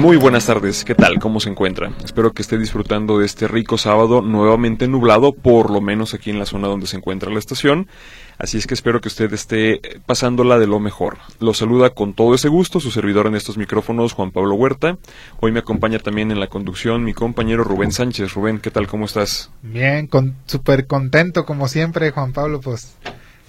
Muy buenas tardes, ¿qué tal? ¿Cómo se encuentra? Espero que esté disfrutando de este rico sábado nuevamente nublado, por lo menos aquí en la zona donde se encuentra la estación. Así es que espero que usted esté pasándola de lo mejor. Lo saluda con todo ese gusto su servidor en estos micrófonos, Juan Pablo Huerta. Hoy me acompaña también en la conducción mi compañero Rubén Sánchez. Rubén, ¿qué tal? ¿Cómo estás? Bien, con, súper contento como siempre, Juan Pablo, pues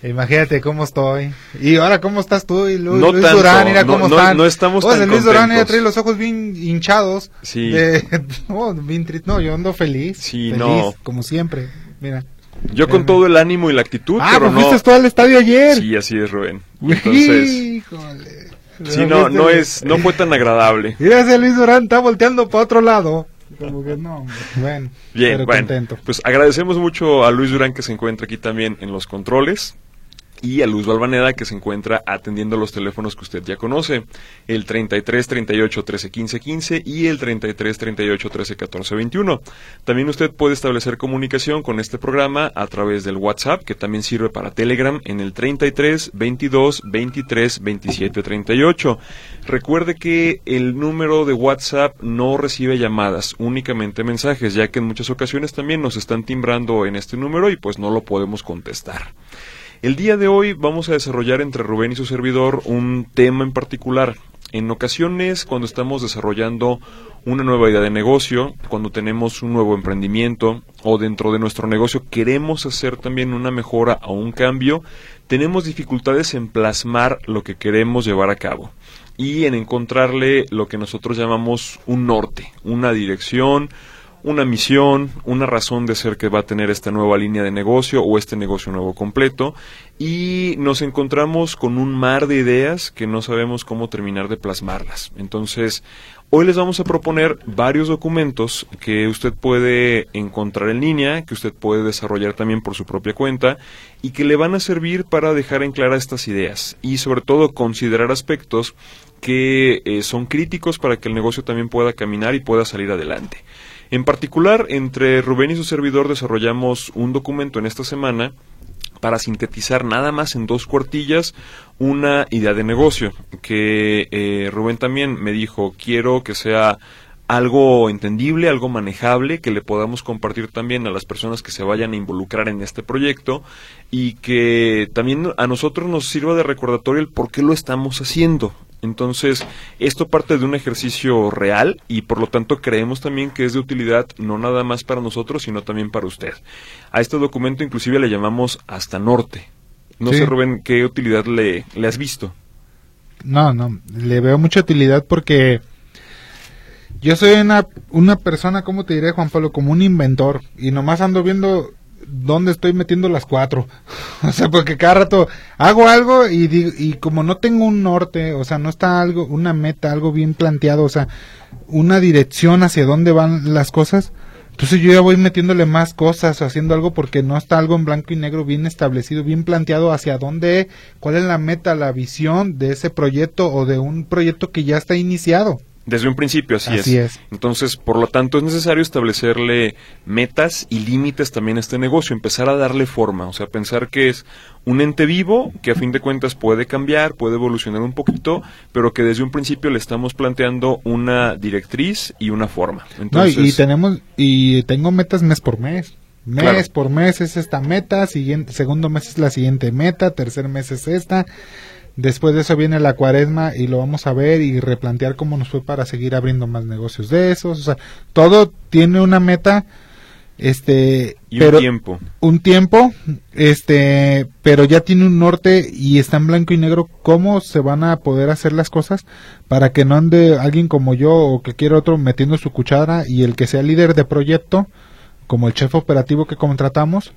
Imagínate cómo estoy. Y ahora, ¿cómo estás tú? Y Luis, no tanto, Durán, mira cómo no, están. No estamos Oye, tan Luis contentos. Durán ya trae los ojos bien hinchados. Sí. De, no, bien no, yo ando feliz. Sí, feliz, no. Como siempre. Mira. Yo con todo el ánimo y la actitud, ah, pero pues no... fuiste tú al estadio ayer. Sí, así es, Rubén. Entonces, Híjole. sí, no, no es, no fue tan agradable. Mira ese Luis Durán está volteando para otro lado. Como que no, bueno. Bien, pero bueno, contento. pues agradecemos mucho a Luis Durán que se encuentra aquí también en los controles y a Luz Balvaneda que se encuentra atendiendo los teléfonos que usted ya conoce, el 33 38 13 15 15 y el 33 38 13 14 21. También usted puede establecer comunicación con este programa a través del WhatsApp que también sirve para Telegram en el 33 22 23 27 38. Recuerde que el número de WhatsApp no recibe llamadas, únicamente mensajes, ya que en muchas ocasiones también nos están timbrando en este número y pues no lo podemos contestar. El día de hoy vamos a desarrollar entre Rubén y su servidor un tema en particular. En ocasiones, cuando estamos desarrollando una nueva idea de negocio, cuando tenemos un nuevo emprendimiento o dentro de nuestro negocio queremos hacer también una mejora o un cambio, tenemos dificultades en plasmar lo que queremos llevar a cabo y en encontrarle lo que nosotros llamamos un norte, una dirección, una misión, una razón de ser que va a tener esta nueva línea de negocio o este negocio nuevo completo y nos encontramos con un mar de ideas que no sabemos cómo terminar de plasmarlas. Entonces, hoy les vamos a proponer varios documentos que usted puede encontrar en línea, que usted puede desarrollar también por su propia cuenta y que le van a servir para dejar en clara estas ideas y sobre todo considerar aspectos que eh, son críticos para que el negocio también pueda caminar y pueda salir adelante. En particular, entre Rubén y su servidor desarrollamos un documento en esta semana para sintetizar nada más en dos cuartillas una idea de negocio que eh, Rubén también me dijo quiero que sea algo entendible, algo manejable, que le podamos compartir también a las personas que se vayan a involucrar en este proyecto y que también a nosotros nos sirva de recordatorio el por qué lo estamos haciendo. Entonces, esto parte de un ejercicio real y por lo tanto creemos también que es de utilidad no nada más para nosotros, sino también para usted. A este documento inclusive le llamamos hasta norte. No Sí. sé, Rubén, ¿qué utilidad le, le has visto? No, no, le veo mucha utilidad porque yo soy una, una persona, ¿cómo te diré, Juan Pablo? Como un inventor y nomás ando viendo dónde estoy metiendo las cuatro. o sea, porque cada rato hago algo y, digo- y como no tengo un norte, o sea, no está algo, una meta, algo bien planteado, o sea, una dirección hacia dónde van las cosas. Entonces yo ya voy metiéndole más cosas, haciendo algo porque no está algo en blanco y negro bien establecido, bien planteado hacia dónde, cuál es la meta, la visión de ese proyecto o de un proyecto que ya está iniciado. Desde un principio, así, Así es. Entonces, por lo tanto, es necesario establecerle metas y límites también a este negocio, empezar a darle forma, o sea, pensar que es un ente vivo que a fin de cuentas puede cambiar, puede evolucionar un poquito, pero que desde un principio le estamos planteando una directriz y una forma. No, Entonces, y, y tenemos y tengo metas mes por mes. Mes Claro. por mes es esta meta, siguiente, segundo mes es la siguiente meta, tercer mes es esta. Después de eso viene la cuaresma y lo vamos a ver y replantear cómo nos fue para seguir abriendo más negocios de esos. O sea, todo tiene una meta, este, y pero un tiempo. un tiempo, este, pero ya tiene un norte y está en blanco y negro cómo se van a poder hacer las cosas para que no ande alguien como yo o que quiera otro metiendo su cuchara y el que sea líder de proyecto, como el chef operativo que contratamos,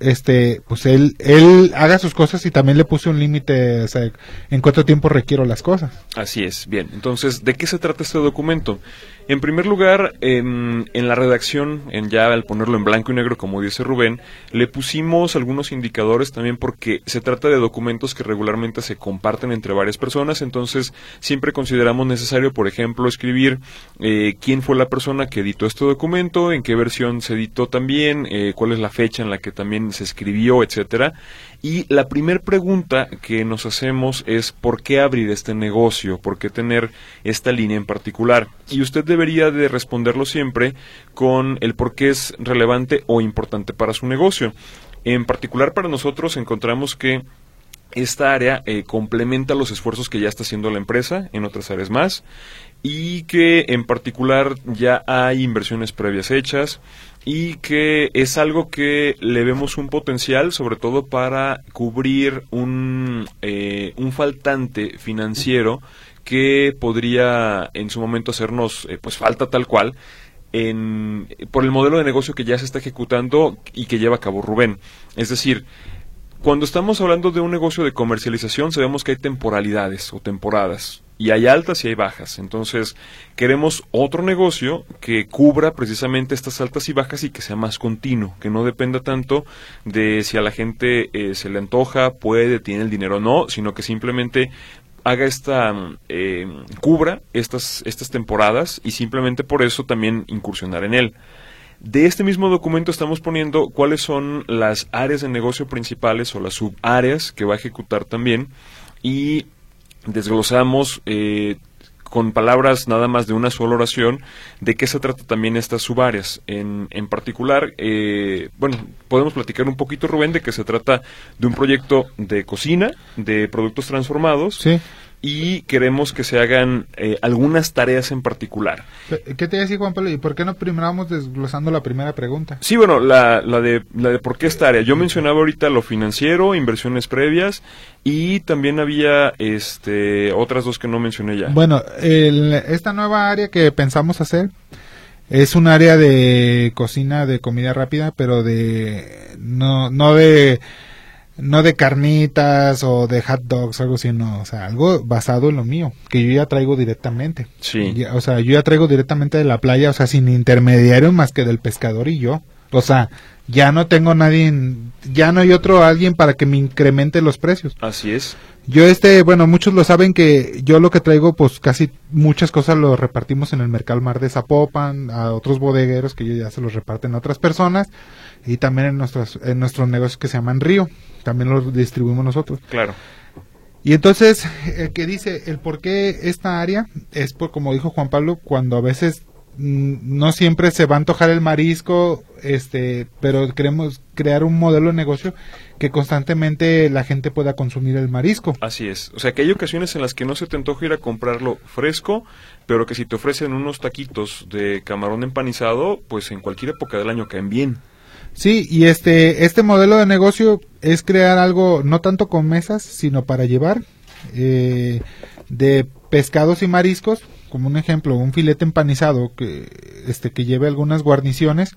este, pues él, él haga sus cosas y también le puse un límite, o sea, en cuánto tiempo requiero las cosas. Así es, bien. Entonces, ¿de qué se trata este documento? En primer lugar, en, en, la redacción, en ya al ponerlo en blanco y negro, como dice Rubén, le pusimos algunos indicadores también porque se trata de documentos que regularmente se comparten entre varias personas, entonces siempre consideramos necesario, por ejemplo, escribir eh, quién fue la persona que editó este documento, en qué versión se editó también, eh, cuál es la fecha en la que también se escribió, etcétera. Y la primera pregunta que nos hacemos es ¿por qué abrir este negocio? ¿Por qué tener esta línea en particular? Y usted debería de responderlo siempre con el por qué es relevante o importante para su negocio. En particular para nosotros encontramos que esta área eh, complementa los esfuerzos que ya está haciendo la empresa en otras áreas más y que en particular ya hay inversiones previas hechas y que es algo que le vemos un potencial sobre todo para cubrir un, eh, un faltante financiero que podría en su momento hacernos eh, pues falta tal cual en, por el modelo de negocio que ya se está ejecutando y que lleva a cabo Rubén. Es decir, cuando estamos hablando de un negocio de comercialización, sabemos que hay temporalidades o temporadas y hay altas y hay bajas. Entonces, queremos otro negocio que cubra precisamente estas altas y bajas y que sea más continuo, que no dependa tanto de si a la gente eh, se le antoja, puede, tiene el dinero o no, sino que simplemente haga esta eh, cubra estas estas temporadas y simplemente por eso también incursionar en él. De este mismo documento estamos poniendo cuáles son las áreas de negocio principales o las subáreas que va a ejecutar también y desglosamos eh, con palabras nada más de una sola oración de qué se trata también estas subáreas. En, en particular, eh, bueno, podemos platicar un poquito, Rubén, de que se trata de un proyecto de cocina, de productos transformados. Sí y queremos que se hagan eh, algunas tareas en particular. ¿Qué te decía Juan Pablo? ¿Y por qué no primero vamos desglosando la primera pregunta? Sí, bueno, la, la, de, la de por qué esta área. Yo mencionaba ahorita lo financiero, inversiones previas y también había este otras dos que no mencioné ya. Bueno, el, esta nueva área que pensamos hacer es un área de cocina de comida rápida, pero de no no de no de carnitas o de hot dogs, algo así, no, o sea, algo basado en lo mío, que yo ya traigo directamente. Sí. o sea, yo ya traigo directamente de la playa, o sea, sin intermediario más que del pescador y yo. O sea, ya no tengo nadie, ya no hay otro alguien para que me incremente los precios. Así es. Yo este, bueno, muchos lo saben que yo lo que traigo, pues casi muchas cosas lo repartimos en el Mercado Mar de Zapopan, a otros bodegueros que ya se los reparten a otras personas y también en nuestros, en nuestros negocios que se llaman Río, también los distribuimos nosotros. Claro. Y entonces, el que dice el por qué esta área es por, como dijo Juan Pablo, cuando a veces no siempre se va a antojar el marisco, este, pero queremos crear un modelo de negocio que constantemente la gente pueda consumir el marisco. Así es. O sea, que hay ocasiones en las que no se te antoja ir a comprarlo fresco, pero que si te ofrecen unos taquitos de camarón empanizado, pues en cualquier época del año caen bien. Sí, y este, este modelo de negocio es crear algo no tanto con mesas, sino para llevar eh, de pescados y mariscos como un ejemplo, un filete empanizado que, este, que lleve algunas guarniciones,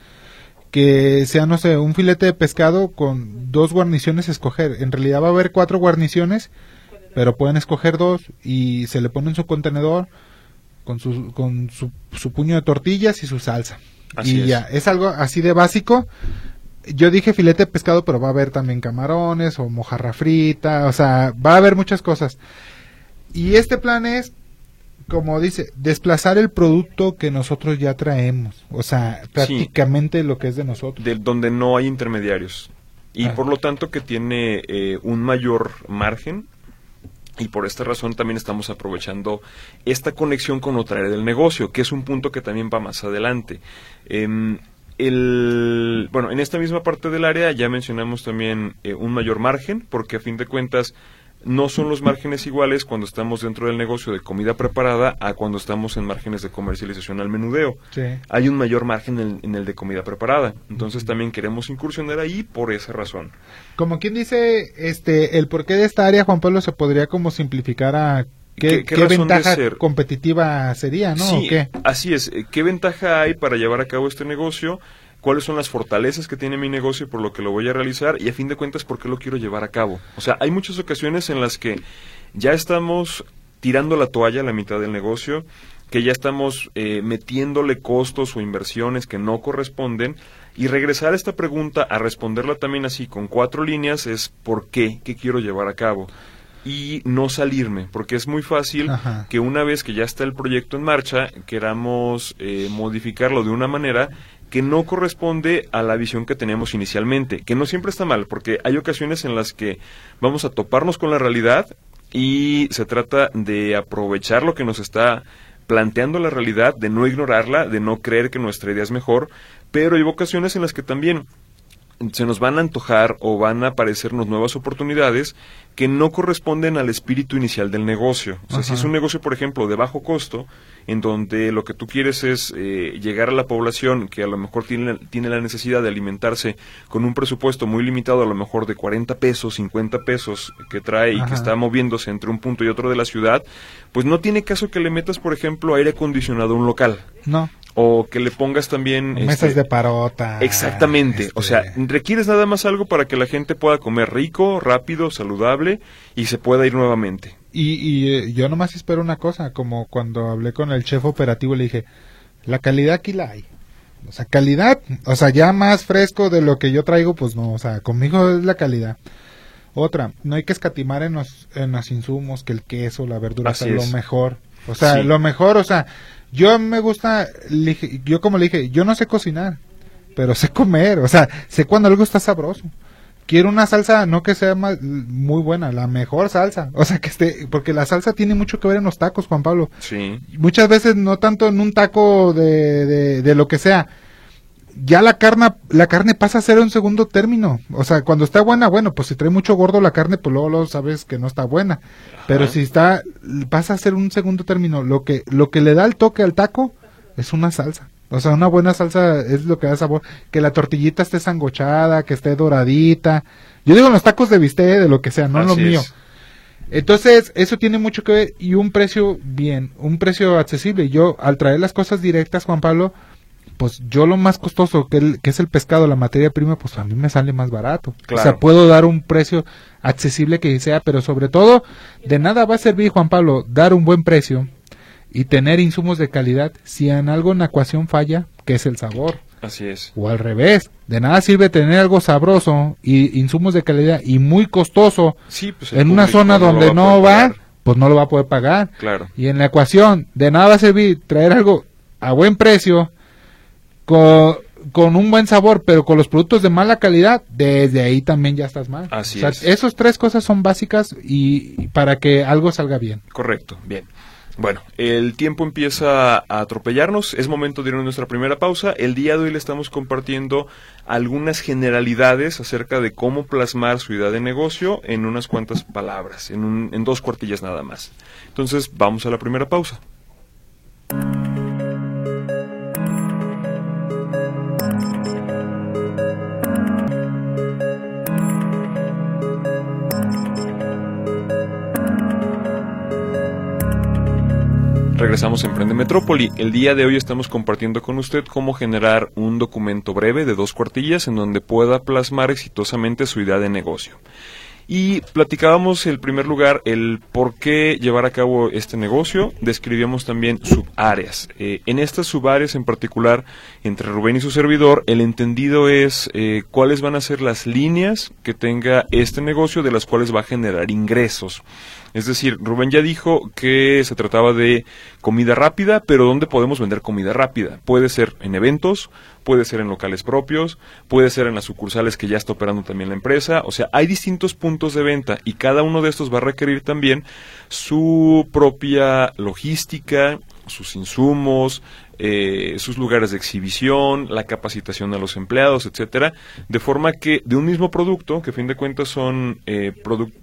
que sea, no sé, un filete de pescado con dos guarniciones escoger. En realidad va a haber cuatro guarniciones, pero pueden escoger dos y se le pone en su contenedor con su, con su, su puño de tortillas y su salsa. y ya, es algo así de básico. Yo dije filete de pescado, pero va a haber también camarones o mojarra frita, o sea, va a haber muchas cosas. Y este plan es como dice, desplazar el producto que nosotros ya traemos, o sea, prácticamente lo que es de nosotros. De donde no hay intermediarios. Y ah. por lo tanto que tiene eh, un mayor margen y por esta razón también estamos aprovechando esta conexión con otra área del negocio, que es un punto que también va más adelante. Em, el, bueno, en esta misma parte del área ya mencionamos también eh, un mayor margen, porque a fin de cuentas no son los márgenes iguales cuando estamos dentro del negocio de comida preparada a cuando estamos en márgenes de comercialización al menudeo. Hay un mayor margen en, el de comida preparada. Entonces también queremos incursionar ahí por esa razón. Como quien dice, este, el porqué de esta área, Juan Pablo, se podría como simplificar a ¿Qué, ¿Qué, ventaja competitiva sería, no? Sí, así es. ¿Qué ventaja hay para llevar a cabo este negocio? Cuáles son las fortalezas que tiene mi negocio y por lo que lo voy a realizar y a fin de cuentas por qué lo quiero llevar a cabo. O sea, hay muchas ocasiones en las que ya estamos tirando la toalla a la mitad del negocio, que ya estamos eh, metiéndole costos o inversiones que no corresponden y regresar a esta pregunta a responderla también así con cuatro líneas es ¿por qué? ¿Qué quiero llevar a cabo? y no salirme, porque es muy fácil que una vez que ya está el proyecto en marcha, queramos eh, modificarlo de una manera que no corresponde a la visión que teníamos inicialmente, que no siempre está mal, porque hay ocasiones en las que vamos a toparnos con la realidad y se trata de aprovechar lo que nos está planteando la realidad, de no ignorarla, de no creer que nuestra idea es mejor, pero hay ocasiones en las que también se nos van a antojar o van a aparecernos nuevas oportunidades que no corresponden al espíritu inicial del negocio. O sea, si es un negocio, por ejemplo, de bajo costo, en donde lo que tú quieres es eh, llegar a la población que a lo mejor tiene, tiene la necesidad de alimentarse con un presupuesto muy limitado, a lo mejor de 40 pesos, 50 pesos que trae y que está moviéndose entre un punto y otro de la ciudad, pues no tiene caso que le metas, por ejemplo, aire acondicionado a un local. No o que le pongas también mesas este, de parota. Exactamente, o sea, este, requieres nada más algo para que la gente pueda comer rico, rápido, saludable y se pueda ir nuevamente. Y, y eh, yo nomás espero una cosa, como cuando hablé con el chef operativo le dije, la calidad aquí la hay. O sea, calidad, o sea, ya más fresco de lo que yo traigo, pues no, o sea, conmigo es la calidad. Otra, no hay que escatimar en los, en los insumos, que el queso, la verdura, sea, lo mejor. O sea, lo mejor, o sea, yo me gusta, yo como le dije, yo no sé cocinar, pero sé comer, o sea, sé cuando algo está sabroso. Quiero una salsa, no que sea muy buena, la mejor salsa. O sea, que esté, porque la salsa tiene mucho que ver en los tacos, Juan Pablo. Sí. Muchas veces no tanto en un taco de, de, de lo que sea, ya la carne, la carne pasa a ser un segundo término. O sea, cuando está buena, bueno, pues si trae mucho gordo la carne, pues luego, sabes que no está buena. Pero si está, pasa a ser un segundo término. Lo que, lo que le da el toque al taco es una salsa. O sea, una buena salsa es lo que da sabor. Que la tortillita esté sangochada, que esté doradita. Yo digo los tacos de bistec, de lo que sea, no lo mío. Entonces, eso tiene mucho que ver y un precio bien, un precio accesible. Yo, al traer las cosas directas, Juan Pablo, pues yo lo más costoso que, que, es el pescado, la materia prima, pues a mí me sale más barato. O sea, puedo dar un precio accesible que sea, pero sobre todo, de nada va a servir, Juan Pablo, dar un buen precio y tener insumos de calidad si en algo en la ecuación falla, que es el sabor. Así es. O al revés, de nada sirve tener algo sabroso y insumos de calidad y muy costoso sí, pues en una zona donde no, va, pues no lo va a poder pagar. Claro. Y en la ecuación, de nada va a servir traer algo a buen precio con, un buen sabor, pero con los productos de mala calidad, desde ahí también ya estás mal. Así es. Esas tres cosas son básicas y para que algo salga bien. Correcto, bien. Bueno, el tiempo empieza a atropellarnos, es momento de ir a nuestra primera pausa. El día de hoy le estamos compartiendo algunas generalidades acerca de cómo plasmar su idea de negocio en unas cuantas palabras, en, en dos cuartillas nada más. Entonces, vamos a la primera pausa. Regresamos a Emprende Metrópoli. El día de hoy estamos compartiendo con usted cómo generar un documento breve de dos cuartillas en donde pueda plasmar exitosamente su idea de negocio. Y platicábamos en primer lugar el por qué llevar a cabo este negocio, describíamos también subáreas. Eh, en estas subáreas en particular, entre Rubén y su servidor, el entendido es eh, cuáles van a ser las líneas que tenga este negocio de las cuales va a generar ingresos. Es decir, Rubén ya dijo que se trataba de comida rápida, pero ¿dónde podemos vender comida rápida? Puede ser en eventos, puede ser en locales propios, puede ser en las sucursales que ya está operando también la empresa. O sea, hay distintos puntos de venta y cada uno de estos va a requerir también su propia logística, sus insumos, eh, sus lugares de exhibición, la capacitación a los empleados, etcétera, de forma que de un mismo producto, que a fin de cuentas son eh,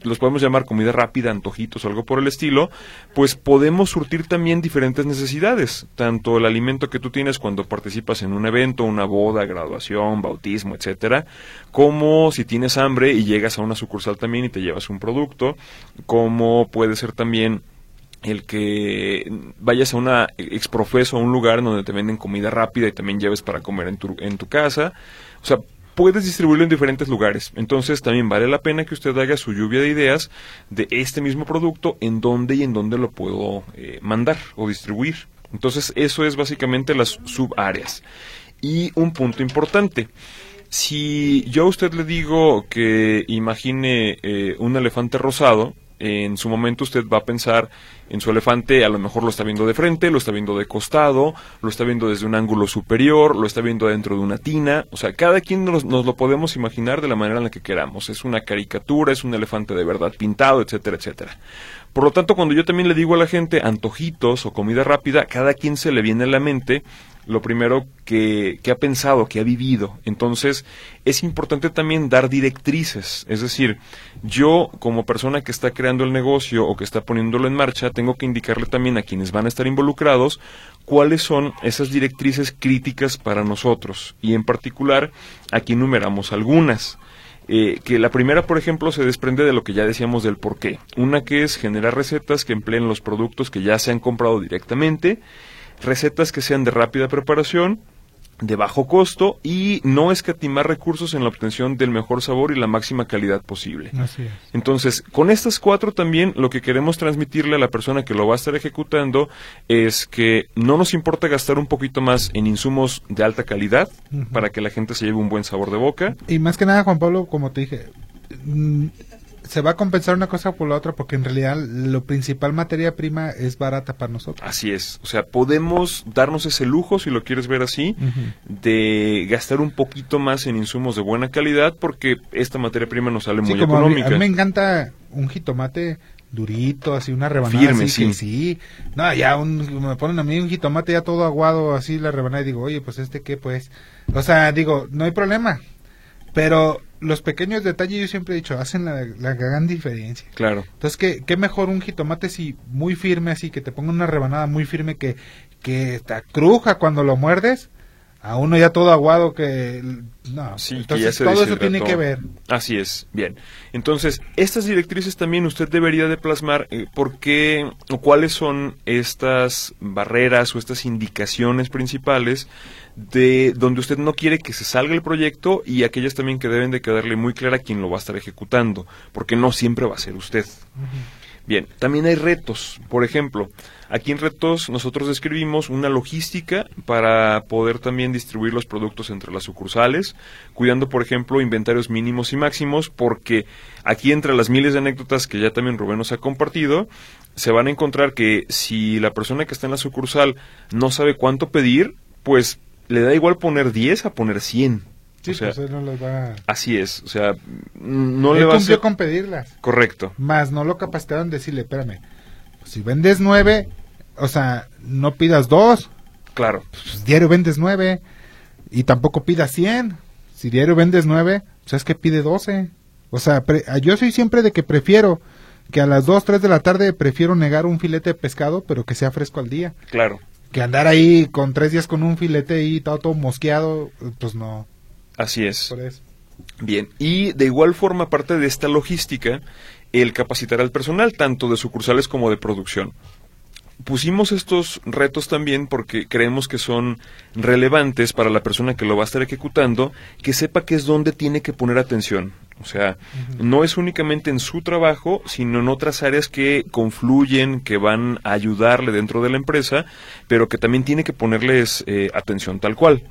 los podemos llamar comida rápida, antojitos o algo por el estilo, pues podemos surtir también diferentes necesidades, tanto el alimento que tú tienes cuando participas en un evento, una boda, graduación, bautismo, etcétera, como si tienes hambre y llegas a una sucursal también y te llevas un producto, como puede ser también el que vayas a una exprofeso a un lugar donde te venden comida rápida y también lleves para comer en tu, en tu casa. O sea, puedes distribuirlo en diferentes lugares. Entonces también vale la pena que usted haga su lluvia de ideas de este mismo producto, en dónde y en dónde lo puedo eh, mandar o distribuir Entonces, eso es básicamente las subáreas. Y un punto importante. Si yo a usted le digo que imagine eh, un elefante rosado, en su momento usted va a pensar en su elefante, a lo mejor lo está viendo de frente, lo está viendo de costado, lo está viendo desde un ángulo superior, lo está viendo dentro de una tina, o sea, cada quien nos, nos, lo podemos imaginar de la manera en la que queramos, es una caricatura, es un elefante de verdad pintado, etcétera, etcétera. Por lo tanto, cuando yo también le digo a la gente antojitos o comida rápida, cada quien se le viene a la mente lo primero que, que, ha pensado, que ha vivido. Entonces, es importante también dar directrices. Es decir, yo como persona que está creando el negocio o que está poniéndolo en marcha, tengo que indicarle también a quienes van a estar involucrados cuáles son esas directrices críticas para nosotros. Y en particular, aquí enumeramos algunas. Eh, que la primera, por ejemplo, se desprende de lo que ya decíamos del por qué. Una que es generar recetas que empleen los productos que ya se han comprado directamente recetas que sean de rápida preparación, de bajo costo y no escatimar recursos en la obtención del mejor sabor y la máxima calidad posible. Así es. Entonces, con estas cuatro también lo que queremos transmitirle a la persona que lo va a estar ejecutando es que no nos importa gastar un poquito más en insumos de alta calidad uh -huh. para que la gente se lleve un buen sabor de boca. Y más que nada, Juan Pablo, como te dije, mm, se va a compensar una cosa por la otra porque en realidad lo principal materia prima es barata para nosotros. Así es, o sea, podemos darnos ese lujo, si lo quieres ver así, uh -huh. de gastar un poquito más en insumos de buena calidad porque esta materia prima nos sale sí, muy como económica. A mí, a mí me encanta un jitomate durito, así una rebanada Firme, así sí. sí. No, ya un, me ponen a mí un jitomate ya todo aguado así la rebanada y digo, oye, pues este qué pues. O sea, digo, no hay problema. Pero los pequeños detalles yo siempre he dicho hacen la, la gran diferencia. Claro. Entonces, ¿qué, ¿qué, mejor un jitomate si muy firme así, que te ponga una rebanada muy firme que, que te cruja cuando lo muerdes, a uno ya todo aguado que no sí, entonces que todo eso tiene que ver así es bien entonces estas directrices también usted debería de plasmar eh, por qué o cuáles son estas barreras o estas indicaciones principales de donde usted no quiere que se salga el proyecto y aquellas también que deben de quedarle muy clara a quien lo va a estar ejecutando porque no siempre va a ser usted uh -huh. Bien, también hay retos. Por ejemplo, aquí en retos nosotros describimos una logística para poder también distribuir los productos entre las sucursales, cuidando, por ejemplo, inventarios mínimos y máximos, porque aquí entre las miles de anécdotas que ya también Rubén nos ha compartido, se van a encontrar que si la persona que está en la sucursal no sabe cuánto pedir, pues le da igual poner 10 a poner 100. Sí, o sea, pues él no las va... Así es, o sea, no él le va a cumplió hacer... con pedirlas. Correcto. Más no lo capacitaron decirle, espérame, si vendes nueve, o sea, no pidas dos. Claro. Pues diario vendes nueve y tampoco pidas cien. Si diario vendes nueve, pues es que pide doce. O sea, yo soy siempre de que prefiero que a las dos, tres de la tarde prefiero negar un filete de pescado, pero que sea fresco al día. Claro. Que andar ahí con tres días con un filete ahí todo, todo mosqueado, pues no. Así es. Por eso. Bien, y de igual forma, parte de esta logística, el capacitar al personal, tanto de sucursales como de producción. Pusimos estos retos también porque creemos que son relevantes para la persona que lo va a estar ejecutando, que sepa que es donde tiene que poner atención. O sea, uh -huh. no es únicamente en su trabajo, sino en otras áreas que confluyen, que van a ayudarle dentro de la empresa, pero que también tiene que ponerles eh, atención tal cual.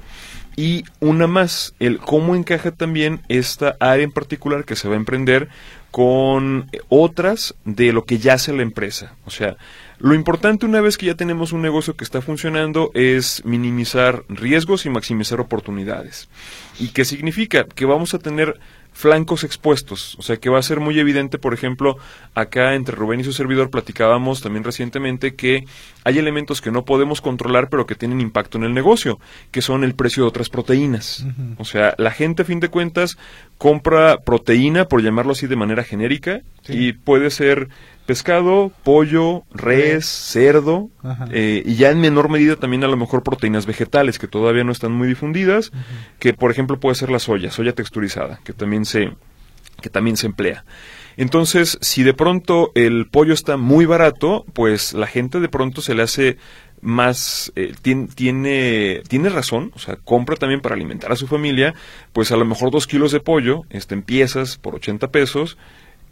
Y una más, el cómo encaja también esta área en particular que se va a emprender con otras de lo que ya hace la empresa. O sea, lo importante una vez que ya tenemos un negocio que está funcionando es minimizar riesgos y maximizar oportunidades. ¿Y qué significa? Que vamos a tener flancos expuestos, o sea que va a ser muy evidente, por ejemplo, acá entre Rubén y su servidor platicábamos también recientemente que hay elementos que no podemos controlar pero que tienen impacto en el negocio, que son el precio de otras proteínas. Uh -huh. O sea, la gente a fin de cuentas compra proteína, por llamarlo así de manera genérica, sí. y puede ser pescado, pollo, res, cerdo, eh, y ya en menor medida también a lo mejor proteínas vegetales que todavía no están muy difundidas, que por ejemplo puede ser la soya, soya texturizada, que también se, que también se emplea. Entonces, si de pronto el pollo está muy barato, pues la gente de pronto se le hace más eh, tiene, tiene, tiene razón, o sea, compra también para alimentar a su familia, pues a lo mejor dos kilos de pollo, este, en piezas por 80 pesos,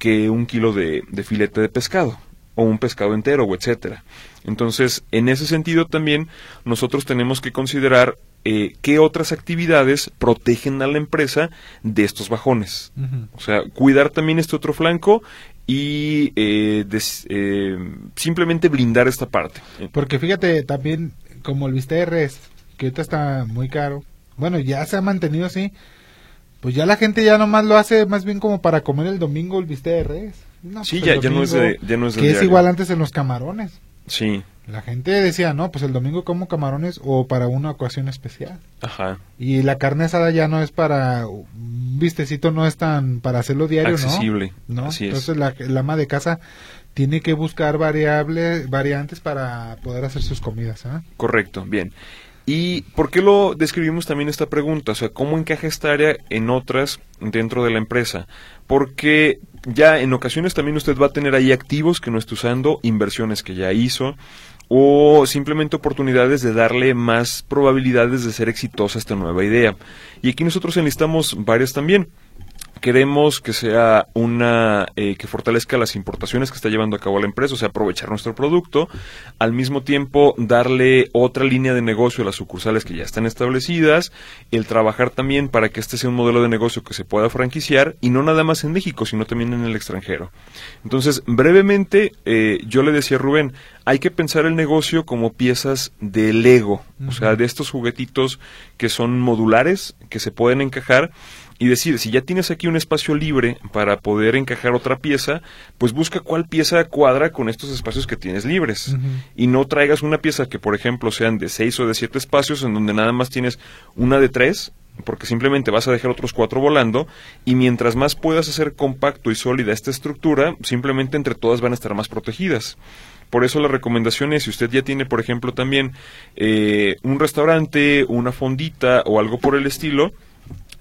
que un kilo de, de, filete de pescado. o un pescado entero o etcétera. Entonces, en ese sentido también nosotros tenemos que considerar eh, qué otras actividades protegen a la empresa de estos bajones. O sea, cuidar también este otro flanco y eh, eh, simplemente blindar esta parte. Porque fíjate, también como el Vista que ahorita está muy caro, bueno, ya se ha mantenido así, pues ya la gente ya nomás lo hace más bien como para comer el domingo el Vista sí, pues ya, no es de, ya no es Que es igual antes en los camarones. Sí. La gente decía, no, pues el domingo como camarones o para una ocasión especial. Ajá. Y la carne asada ya no es para, un vistecito no es tan para hacerlo diario, Accesible. ¿no? Entonces la, la ama de casa tiene que buscar variables, variantes para poder hacer sus comidas. ¿eh? Correcto, bien. ¿Y por qué lo describimos también esta pregunta? O sea, ¿cómo encaja esta área en otras dentro de la empresa? Porque ya en ocasiones también usted va a tener ahí activos que no esté usando, inversiones que ya hizo, o simplemente oportunidades de darle más probabilidades de ser exitosa esta nueva idea. Y aquí nosotros enlistamos varias también queremos que sea una eh, que fortalezca las importaciones que está llevando a cabo la empresa, o sea, aprovechar nuestro producto, al mismo tiempo darle otra línea de negocio a las sucursales que ya están establecidas, el trabajar también para que este sea un modelo de negocio que se pueda franquiciar y no nada más en México, sino también en el extranjero. Entonces, brevemente, eh, yo le decía a Rubén, hay que pensar el negocio como piezas de Lego, o sea, de estos juguetitos que son modulares, que se pueden encajar y decir, si ya tienes aquí un espacio libre para poder encajar otra pieza, pues busca cuál pieza cuadra con estos espacios que tienes libres. Y no traigas una pieza que, por ejemplo, sean de seis o de siete espacios en donde nada más tienes una de tres, porque simplemente vas a dejar otros cuatro volando y mientras más puedas hacer compacto y sólida esta estructura, simplemente entre todas van a estar más protegidas. Por eso la recomendación es, si usted ya tiene, por ejemplo, también eh, un restaurante, una fondita o algo por el estilo,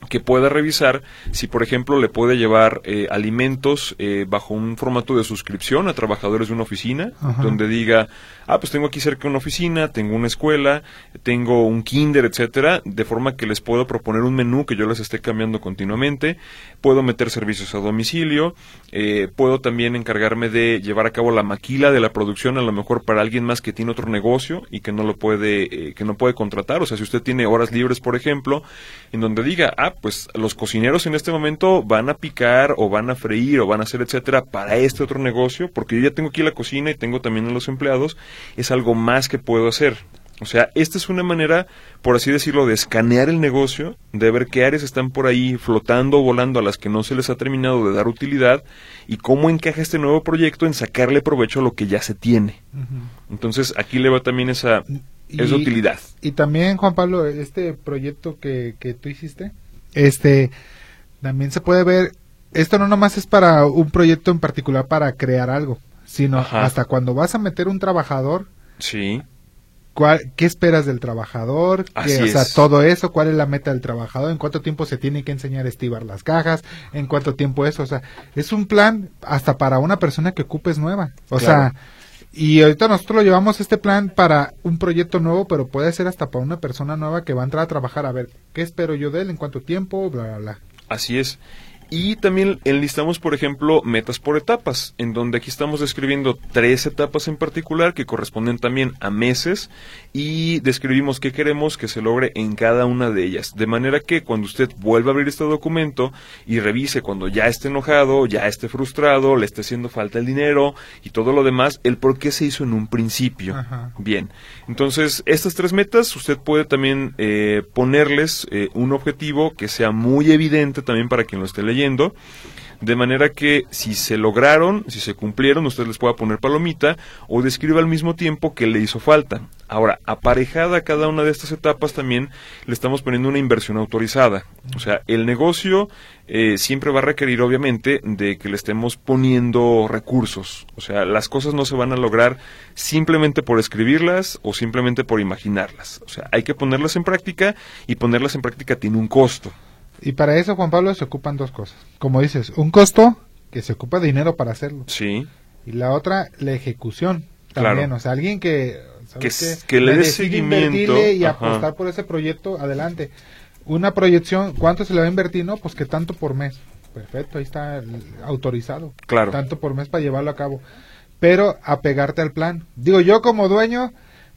que pueda revisar si, por ejemplo, le puede llevar eh, alimentos eh, bajo un formato de suscripción a trabajadores de una oficina, donde diga, ah, pues tengo aquí cerca una oficina, tengo una escuela, tengo un kinder, etcétera, de forma que les puedo proponer un menú que yo les esté cambiando continuamente, puedo meter servicios a domicilio, eh, puedo también encargarme de llevar a cabo la maquila de la producción, a lo mejor para alguien más que tiene otro negocio y que no lo puede, que no puede contratar, o sea, si usted tiene horas libres, por ejemplo, en donde diga, ah, pues los cocineros en este momento van a picar o van a freír o van a hacer etcétera para este otro negocio, porque yo ya tengo aquí la cocina y tengo también a los empleados, es algo más que puedo hacer. O sea, esta es una manera, por así decirlo, de escanear el negocio, de ver qué áreas están por ahí flotando o volando a las que no se les ha terminado de dar utilidad y cómo encaja este nuevo proyecto en sacarle provecho a lo que ya se tiene. Entonces, aquí le va también esa, esa utilidad. Y también, Juan Pablo, este proyecto que, que tú hiciste, este, también se puede ver, esto no nomás es para un proyecto en particular para crear algo, sino hasta cuando vas a meter un trabajador. Sí. ¿Qué esperas del trabajador? o sea, todo eso, ¿cuál es la meta del trabajador? ¿En cuánto tiempo se tiene que enseñar a estivar las cajas? ¿En cuánto tiempo eso? O sea, es un plan hasta para una persona que ocupes nueva. O sea, y ahorita nosotros lo llevamos este plan para un proyecto nuevo, pero puede ser hasta para una persona nueva que va a entrar a trabajar a ver qué espero yo de él, en cuánto tiempo, bla, bla, bla. Así es. Y también enlistamos, por ejemplo, metas por etapas, en donde aquí estamos describiendo tres etapas en particular que corresponden también a meses y describimos qué queremos que se logre en cada una de ellas. De manera que cuando usted vuelva a abrir este documento y revise cuando ya esté enojado, ya esté frustrado, le esté haciendo falta el dinero y todo lo demás, el por qué se hizo en un principio. Bien, entonces estas tres metas usted puede también eh, ponerles eh, un objetivo que sea muy evidente también para quien lo esté leyendo de manera que si se lograron, si se cumplieron, usted les pueda poner palomita o describa al mismo tiempo que le hizo falta. Ahora, aparejada a cada una de estas etapas también le estamos poniendo una inversión autorizada. O sea, el negocio eh, siempre va a requerir obviamente de que le estemos poniendo recursos. O sea, las cosas no se van a lograr simplemente por escribirlas o simplemente por imaginarlas. O sea, hay que ponerlas en práctica y ponerlas en práctica tiene un costo. Y para eso, Juan Pablo, se ocupan dos cosas. Como dices, un costo que se ocupa de dinero para hacerlo. Sí. Y la otra, la ejecución. También, o sea, alguien que... Que, le dé seguimiento. Y apostar por ese proyecto, adelante. Una proyección, ¿cuánto se le va a invertir? No, pues que tanto por mes. Perfecto, ahí está autorizado. Claro. Tanto por mes para llevarlo a cabo pero apegarte al plan. Digo, yo como dueño,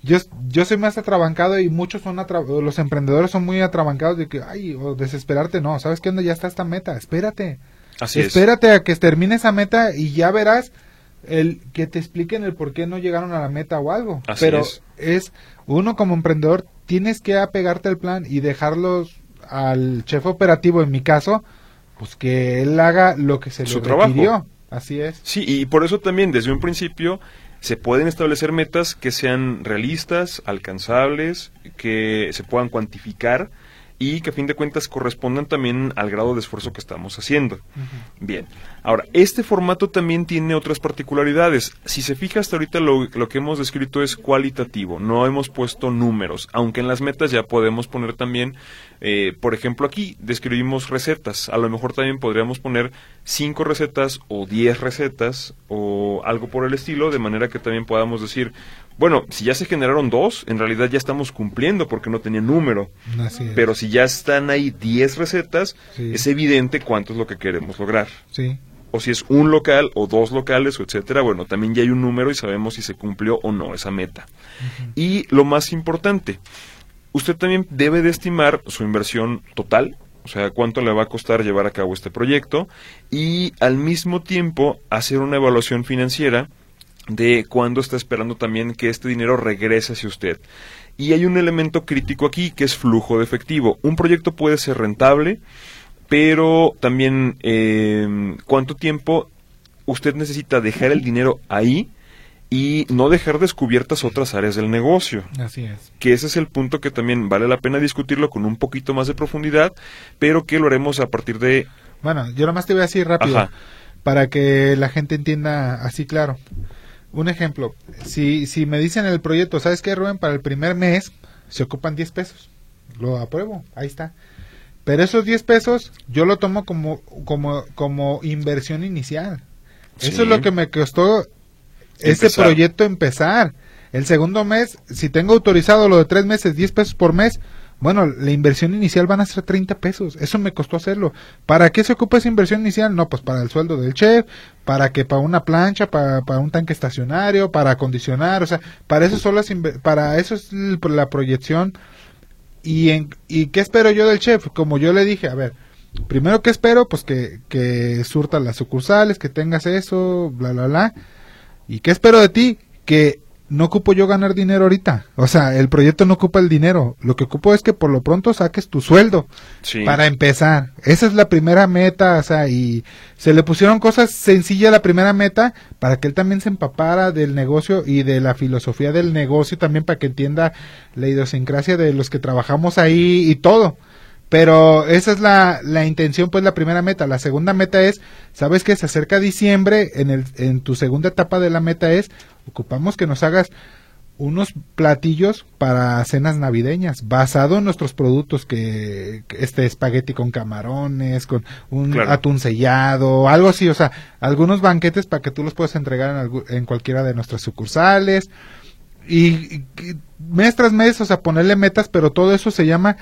yo, yo soy más atrabancado y muchos son los emprendedores son muy atrabancados de que, ay, o desesperarte, no, ¿sabes qué onda? Ya está esta meta, espérate. Así espérate a que termine esa meta y ya verás el que te expliquen el por qué no llegaron a la meta o algo. Pero es. uno como emprendedor tienes que apegarte al plan y dejarlos al chef operativo en mi caso, pues que él haga lo que se Su le requirió. Así es. Sí, y por eso también desde un principio se pueden establecer metas que sean realistas, alcanzables, que se puedan cuantificar y que a fin de cuentas correspondan también al grado de esfuerzo que estamos haciendo. Bien, ahora, este formato también tiene otras particularidades. Si se fija hasta ahorita lo, lo, que hemos descrito es cualitativo, no hemos puesto números, aunque en las metas ya podemos poner también, eh, por ejemplo aquí describimos recetas, a lo mejor también podríamos poner cinco recetas o diez recetas o algo por el estilo, de manera que también podamos decir, bueno, si ya se generaron dos, en realidad ya estamos cumpliendo porque no tenía número. Pero si ya están ahí 10 recetas, es evidente cuánto es lo que queremos lograr. Sí. O si es un local o dos locales, o etcétera, bueno, también ya hay un número y sabemos si se cumplió o no esa meta. Y lo más importante, usted también debe de estimar su inversión total, o sea, cuánto le va a costar llevar a cabo este proyecto y al mismo tiempo hacer una evaluación financiera de cuándo está esperando también que este dinero regrese hacia usted. Y hay un elemento crítico aquí que es flujo de efectivo. Un proyecto puede ser rentable, pero también eh, cuánto tiempo usted necesita dejar el dinero ahí y no dejar descubiertas otras áreas del negocio. Así es. Que ese es el punto que también vale la pena discutirlo con un poquito más de profundidad, pero que lo haremos a partir de... Bueno, yo más te voy a decir rápido, para que la gente entienda así claro un ejemplo, si, si me dicen el proyecto, ¿sabes qué, Rubén? Para el primer mes se ocupan 10 pesos. Lo apruebo, ahí está. Pero esos 10 pesos yo lo tomo como, como, como inversión inicial. Eso es lo que me costó ese proyecto empezar. El segundo mes, si tengo autorizado lo de tres meses, 10 pesos por mes, bueno, la inversión inicial van a ser 30 pesos. Eso me costó hacerlo. ¿Para qué se ocupa esa inversión inicial? No, pues para el sueldo del chef, para que para una plancha, para, para un tanque estacionario, para acondicionar, o sea, para eso solo para eso es la proyección. ¿Y, en, ¿Y qué espero yo del chef? Como yo le dije, a ver, primero que espero, pues que, que surta las sucursales, que tengas eso, bla, bla, bla. ¿Y qué espero de ti? Que no ocupo yo ganar dinero ahorita. O sea, el proyecto no ocupa el dinero. Lo que ocupo es que por lo pronto saques tu sueldo para empezar. Esa es la primera meta, o sea, y se le pusieron cosas sencillas a la primera meta para que él también se empapara del negocio y de la filosofía del negocio también para que entienda la idiosincrasia de los que trabajamos ahí y todo. Pero esa es la, la intención, pues la primera meta. La segunda meta es, sabes que se acerca diciembre, en, el, en tu segunda etapa de la meta es, ocupamos que nos hagas unos platillos para cenas navideñas basado en nuestros productos que, este espagueti con camarones con un atún sellado algo así o sea algunos banquetes para que tú los puedas entregar en, en cualquiera de nuestras sucursales. Y, y, mes tras mes o sea ponerle metas pero todo eso se llama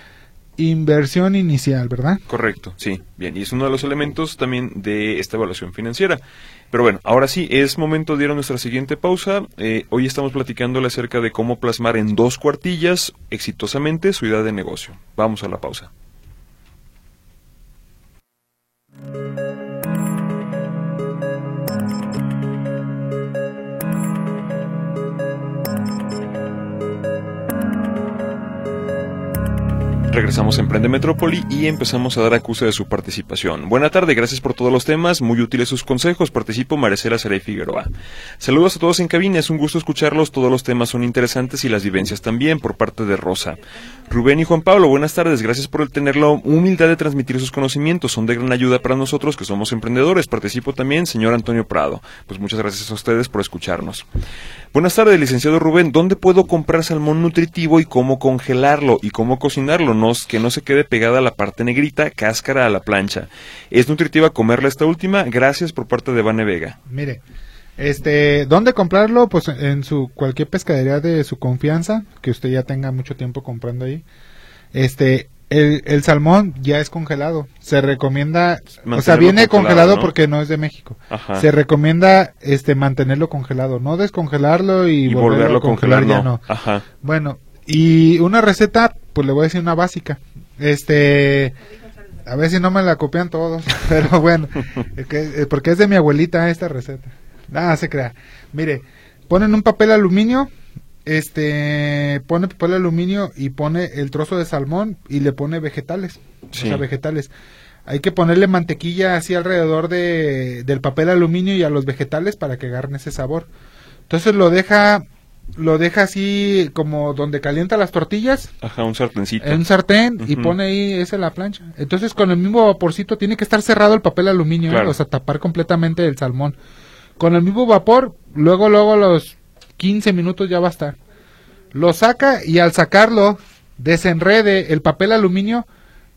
inversión inicial, ¿verdad? Correcto, sí. Bien, y es uno de los elementos también de esta evaluación financiera. Pero bueno, ahora sí, es momento de ir a nuestra siguiente pausa. Eh, hoy estamos platicándole acerca de cómo plasmar en dos cuartillas exitosamente su idea de negocio. Vamos a la pausa. Regresamos a Emprende Metrópoli y empezamos a dar acuse de su participación. Buena tarde, gracias por todos los temas, muy útiles sus consejos. Participo Maricela Saray Figueroa. Saludos a todos en cabina, es un gusto escucharlos, todos los temas son interesantes y las vivencias también, por parte de Rosa. Rubén y Juan Pablo, buenas tardes, gracias por tener la humildad de transmitir sus conocimientos, son de gran ayuda para nosotros que somos emprendedores. Participo también, señor Antonio Prado. Pues muchas gracias a ustedes por escucharnos. Buenas tardes, licenciado Rubén, ¿dónde puedo comprar salmón nutritivo y cómo congelarlo y cómo cocinarlo? Que no se quede pegada a la parte negrita, cáscara a la plancha. ¿Es nutritiva comerla esta última? Gracias por parte de Vane Vega. Mire, este, ¿dónde comprarlo? Pues en su cualquier pescadería de su confianza, que usted ya tenga mucho tiempo comprando ahí. Este, El, el salmón ya es congelado. Se recomienda, o sea, viene congelado, ¿no? porque no es de México. Ajá. Se recomienda este mantenerlo congelado, no descongelarlo y, y volverlo, volverlo a congelar, ya no. no. Ajá. Bueno, y una receta, pues le voy a decir una básica. Este, a ver si no me la copian todos, pero bueno, eh, porque es de mi abuelita esta receta. Nada, se crea. Mire, ponen un papel aluminio, este, pone papel aluminio y pone el trozo de salmón y le pone vegetales, Sí. o sea, vegetales. Hay que ponerle mantequilla así alrededor de, del papel aluminio y a los vegetales para que agarren ese sabor. Entonces lo deja, lo deja así como donde calienta las tortillas, Ajá, un sartencito. en un sartén y pone ahí esa la plancha. Entonces con el mismo vaporcito tiene que estar cerrado el papel aluminio, ¿eh? Claro. o sea, tapar completamente el salmón. Con el mismo vapor, luego, luego los 15 minutos ya va a estar. Lo saca y al sacarlo, desenrede el papel aluminio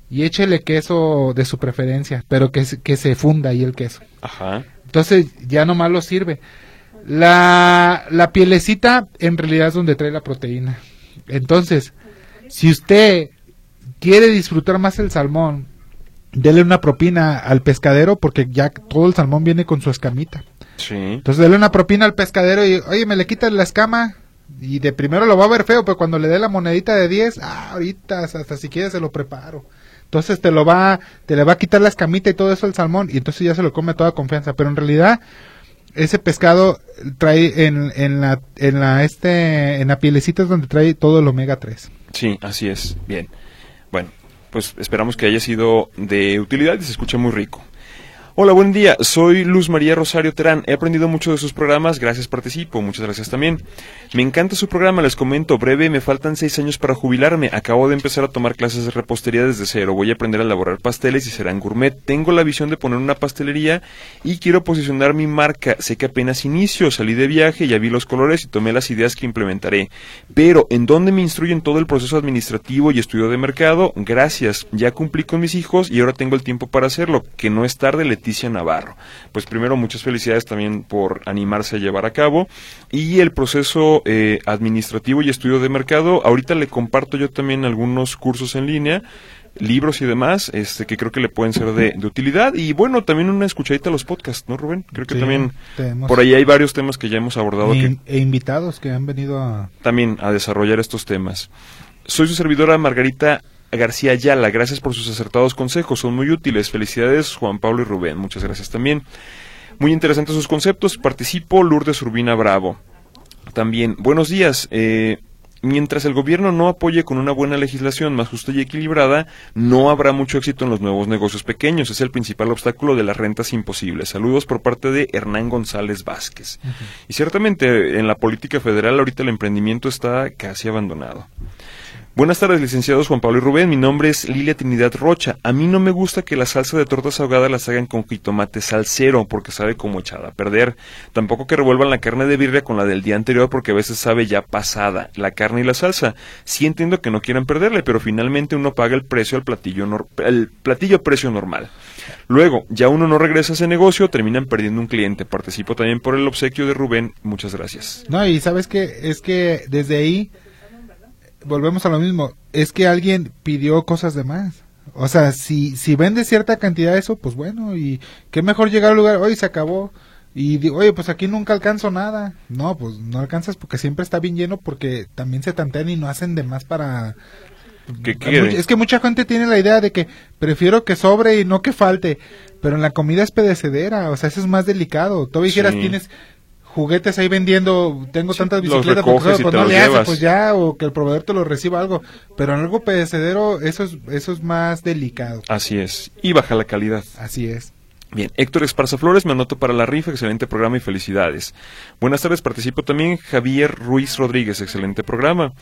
y échele queso de su preferencia, pero que, se- que se funda ahí el queso. Ajá. Entonces ya nomás lo sirve. La, la pielecita en realidad es donde trae la proteína. Entonces, si usted quiere disfrutar más el salmón, dele una propina al pescadero porque ya todo el salmón viene con su escamita. Sí. Entonces dele una propina al pescadero y, oye, me le quitas la escama. Y de primero lo va a ver feo, pero cuando le dé la monedita de 10, ah, ahorita hasta si quieres se lo preparo. Entonces te lo va, te le va a quitar la escamita y todo eso el salmón y entonces ya se lo come a toda confianza. Pero en realidad ese pescado trae en, en la, en la, este, en la pielecita es donde trae todo el omega 3. Sí, así es. Bien. Bueno, pues esperamos que haya sido de utilidad y se escuche muy rico. Hola, buen día. Soy Luz María Rosario Terán. He aprendido mucho de sus programas. Gracias, participo. Muchas gracias también. Me encanta su programa. Les comento breve. Me faltan seis años para jubilarme. Acabo de empezar a tomar clases de repostería desde cero. Voy a aprender a elaborar pasteles y serán gourmet. Tengo la visión de poner una pastelería y quiero posicionar mi marca. Sé que apenas inicio. Salí de viaje, ya vi los colores y tomé las ideas que implementaré. Pero, ¿en dónde me instruyen todo el proceso administrativo y estudio de mercado? Gracias. Ya cumplí con mis hijos y ahora tengo el tiempo para hacerlo. Que no es tarde, Leticia Navarro. Pues primero, muchas felicidades también por animarse a llevar a cabo. Y el proceso eh, administrativo y estudio de mercado, ahorita le comparto yo también algunos cursos en línea libros y demás, este que creo que le pueden ser de, de utilidad y bueno, también una escuchadita a los podcasts, ¿no, Rubén? Creo que Sí, también tenemos- por ahí hay varios temas que ya hemos abordado E, e invitados que han venido a... también a desarrollar estos temas. Soy su servidora Margarita García Ayala. Gracias por sus acertados consejos, son muy útiles. Felicidades Juan Pablo y Rubén. Muchas gracias también. Muy interesantes sus conceptos. Participo Lourdes Urbina Bravo. También, buenos días. Eh, mientras el gobierno no apoye con una buena legislación más justa y equilibrada, no habrá mucho éxito en los nuevos negocios pequeños. Es el principal obstáculo de las rentas imposibles. Saludos por parte de Hernán González Vázquez. Y ciertamente en la política federal ahorita el emprendimiento está casi abandonado. Buenas tardes, licenciados Juan Pablo y Rubén. Mi nombre es Lilia Trinidad Rocha. A mí no me gusta que la salsa de tortas ahogadas las hagan con jitomate salsero porque sabe como echada a perder. Tampoco que revuelvan la carne de birria con la del día anterior porque a veces sabe ya pasada la carne y la salsa. Sí entiendo que no quieran perderle, pero finalmente uno paga el precio al platillo nor- el platillo precio normal. Luego, ya uno no regresa a ese negocio, terminan perdiendo un cliente. Participo también por el obsequio de Rubén. Muchas gracias. No, y sabes que es que desde ahí volvemos a lo mismo, es que alguien pidió cosas de más. O sea, si, si vende cierta cantidad de eso, pues bueno, y qué mejor llegar al lugar, oye, se acabó. Y digo, oye, pues aquí nunca alcanzo nada. No, pues no alcanzas porque siempre está bien lleno porque también se tantean y no hacen de más para... Quede. Much- Es que mucha gente tiene la idea de que prefiero que sobre y no que falte, pero en la comida es pedecedera, o sea, eso es más delicado. Tú dijeras, Sí. tienes juguetes ahí vendiendo, tengo Sí, tantas bicicletas, recoges pues, no le haces, pues ya, o que el proveedor te lo reciba algo, pero en algo pedecedero eso es, eso es más delicado. Así es. Y baja la calidad. Así es. Bien, Héctor Esparza Flores, me anoto para la rifa, excelente programa y felicidades. Buenas tardes, participo también Javier Ruiz Rodríguez, excelente programa.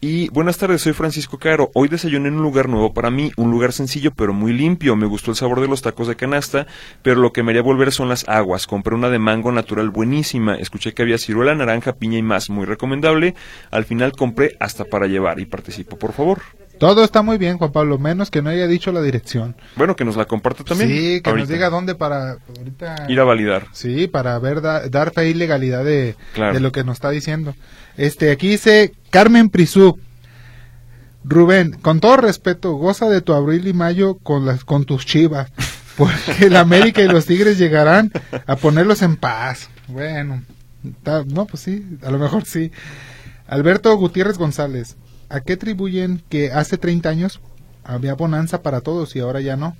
Y buenas tardes, soy Francisco Caro. Hoy desayuné en un lugar nuevo para mí, un lugar sencillo pero muy limpio. Me gustó el sabor de los tacos de canasta, pero lo que me haría volver son las aguas. Compré una de mango natural buenísima. Escuché que había ciruela, naranja, piña y más, muy recomendable. Al final compré hasta para llevar y participo, por favor. Todo está muy bien, Juan Pablo, menos que no haya dicho la dirección. Bueno, que nos la comparta también. sí, que nos diga dónde para ahorita Ir a validar. Sí, para ver, da- dar fe y legalidad de, Claro. de lo que nos está diciendo. Este, aquí dice Carmen Prisú. Rubén, con todo respeto, goza de tu abril y mayo con las con tus chivas, porque el América y los Tigres llegarán a ponerlos en paz. Bueno, ta- no, pues sí, a lo mejor sí. Alberto Gutiérrez González, ¿a qué atribuyen que hace 30 años había bonanza para todos y ahora ya no?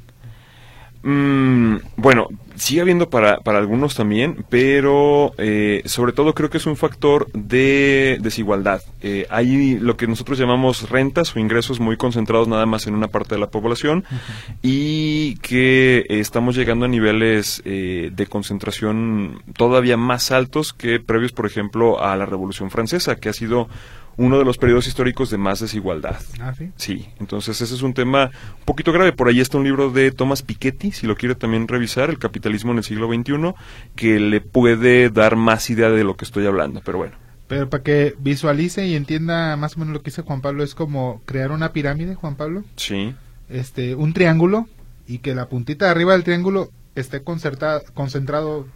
Mm, bueno, sigue habiendo para, para algunos también, pero eh, sobre todo creo que es un factor de desigualdad. Eh, hay lo que nosotros llamamos rentas o ingresos muy concentrados nada más en una parte de la población y que eh, estamos llegando a niveles eh, de concentración todavía más altos que previos, por ejemplo, a la Revolución Francesa, que ha sido uno de los periodos históricos de más desigualdad. Ah, sí. Sí, entonces ese es un tema un poquito grave. Por ahí está un libro de Thomas Piketty, si lo quiere también revisar, El capitalismo en el siglo XXI, que le puede dar más idea de lo que estoy hablando. Pero bueno, Pero para que visualice y entienda más o menos lo que dice Juan Pablo, es como crear una pirámide, Juan Pablo, sí, este, un triángulo, y que la puntita de arriba del triángulo esté concentrado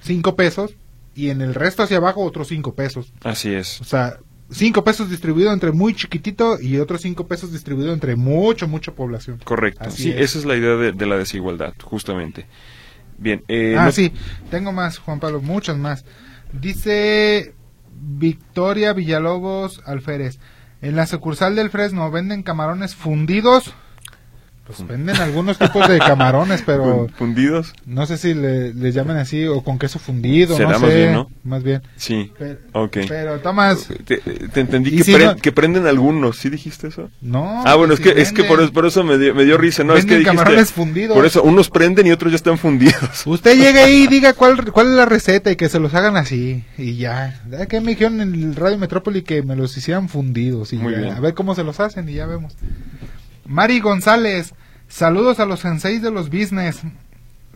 cinco pesos, y en el resto hacia abajo otros cinco pesos. así es. O sea, cinco pesos distribuido entre muy chiquitito y otros cinco pesos distribuido entre mucho, mucha población. Correcto. Así sí, es. esa es la idea de, de la desigualdad, justamente. Bien, eh, ah, no- sí, tengo más, Juan Pablo, muchas más. Dice Victoria Villalobos Alférez. En la sucursal del Fresno venden camarones fundidos. Pues venden algunos tipos de camarones, pero fun- fundidos. no sé si le, les llaman así o con queso fundido, Será no más sé. bien, ¿no? Más bien. Sí, Pero, ok. pero Tomás, Te, te entendí ¿Y que, si pre- no- que prenden algunos, ¿sí dijiste eso? no. ah, bueno, es pues que, sí es que por, por eso me dio, me dio risa, ¿no? Es que dijiste, camarones fundidos. Por eso, unos prenden y otros ya están fundidos. Usted llegue ahí y diga cuál, cuál es la receta y que se los hagan así. Y ya. ¿Sabes qué me dijeron en el Radio Metrópoli que me los hicieran fundidos? Y Muy ya, bien. A ver cómo se los hacen y ya vemos. Mari González, saludos a los senseis de los business.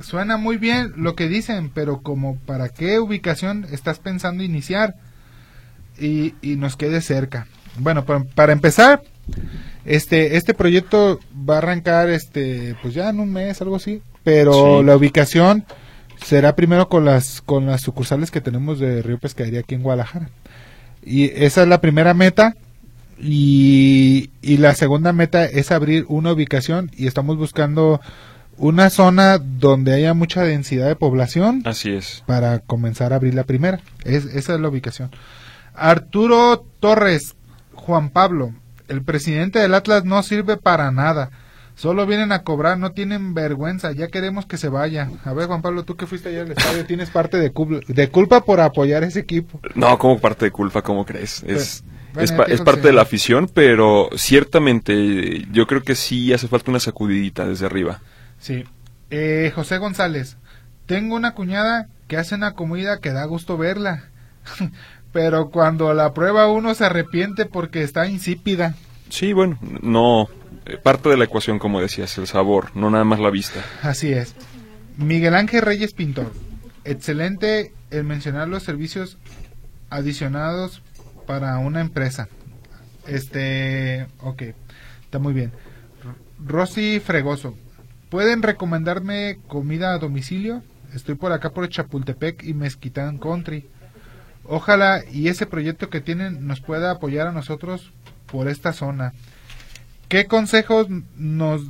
Suena muy bien lo que dicen, pero como para qué ubicación estás pensando iniciar y, y nos quede cerca. Bueno, pa- para empezar, este este proyecto va a arrancar este pues ya en un mes algo así, pero Sí. la ubicación será primero con las con las sucursales que tenemos de Río Pescadería aquí en Guadalajara. Y esa es la primera meta y, y la segunda meta es abrir una ubicación y estamos buscando una zona donde haya mucha densidad de población Así es. para comenzar a abrir la primera. Es, esa es la ubicación. Arturo Torres, Juan Pablo, el presidente del Atlas no sirve para nada. Solo vienen a cobrar, no tienen vergüenza, ya queremos que se vaya. A ver, Juan Pablo, tú que fuiste allá al estadio, tienes parte de, cul- de culpa por apoyar ese equipo. No, como parte de culpa, ¿cómo crees? Es, Bueno, es, pa- es parte de la afición, pero ciertamente yo creo que sí hace falta una sacudidita desde arriba. Sí. Eh, José González, tengo una cuñada que hace una comida que da gusto verla, pero cuando la prueba uno se arrepiente porque está insípida. Sí, bueno, no. eh, Parte de la ecuación, como decías, el sabor, no nada más la vista. Así es. Miguel Ángel Reyes Pintor. Excelente el mencionar los servicios adicionados para una empresa. Este, ok, está muy bien. Rosy Fregoso. ¿Pueden recomendarme comida a domicilio? Estoy por acá por Chapultepec y Mezquitán Country. Ojalá y ese proyecto que tienen nos pueda apoyar a nosotros por esta zona. ¿Qué consejos nos,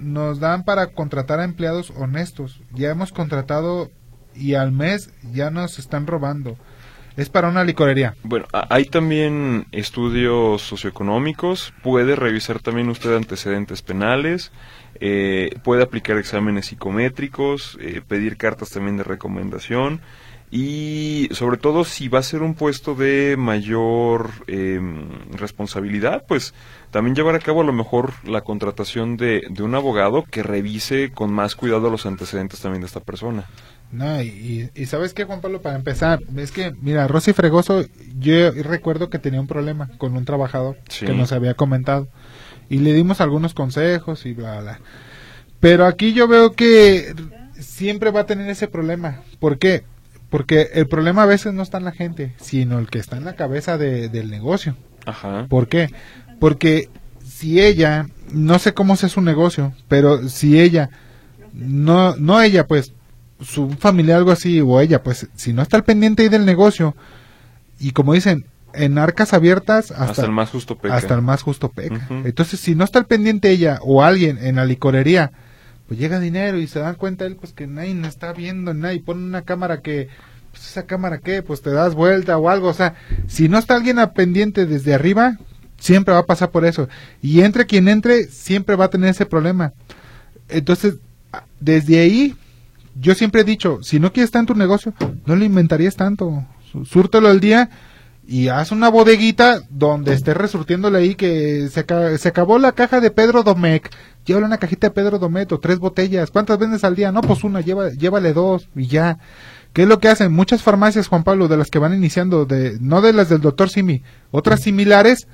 nos dan para contratar a empleados honestos? Ya hemos contratado y al mes ya nos están robando. Es para una licorería. Bueno, hay también estudios socioeconómicos, puede revisar también usted antecedentes penales, eh, puede aplicar exámenes psicométricos, eh, pedir cartas también de recomendación y sobre todo si va a ser un puesto de mayor eh, responsabilidad, pues también llevar a cabo a lo mejor la contratación de, de un abogado que revise con más cuidado los antecedentes también de esta persona. No, y, y- sabes qué, Juan Pablo, para empezar, es que, mira, Rosy Fregoso, yo recuerdo que tenía un problema con un trabajador Sí. que nos había comentado y le dimos algunos consejos y bla, bla. Pero aquí yo veo que siempre va a tener ese problema. ¿Por qué? Porque el problema a veces no está en la gente, sino el que está en la cabeza de- del negocio. Ajá. ¿Por qué? Porque si ella, no sé cómo sea su negocio, pero si ella, no, no ella, pues, su familiar algo así, o ella, pues, si no está al pendiente ahí del negocio, y como dicen, en arcas abiertas hasta, Hasta el más justo peca. hasta el más justo peca. Entonces, si no está al pendiente ella o alguien en la licorería, pues llega dinero y se dan cuenta él, pues que nadie no está viendo, nadie pone una cámara que, pues esa cámara que, pues te das vuelta o algo, o sea, si no está alguien al pendiente desde arriba, siempre va a pasar por eso. Y entre quien entre, siempre va a tener ese problema. Entonces, desde ahí, yo siempre he dicho, si no quieres estar en tu negocio, no le inventarías tanto. Sú- Súrtelo al día y haz una bodeguita donde estés resurtiéndole ahí que se, se acabó la caja de Pedro Domecq. Llévale una cajita de Pedro Domecq o tres botellas. ¿Cuántas vendes al día? No, pues una, lleva, llévale dos y ya. ¿Qué es lo que hacen? Muchas farmacias, Juan Pablo, de las que van iniciando, de no de las del doctor Simi, otras similares,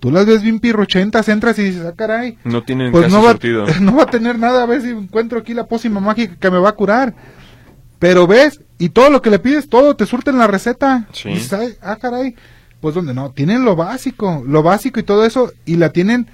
tú las ves bien pirruchentas, entras y dices, ah, caray, No tienen pues no va, no va a tener nada a ver si encuentro aquí la pócima mágica que me va a curar. Pero ves, y todo lo que le pides, todo te surte en la receta. Sí. Y dices, "Ay, ah, caray. Pues donde no, tienen lo básico, lo básico y todo eso, y la tienen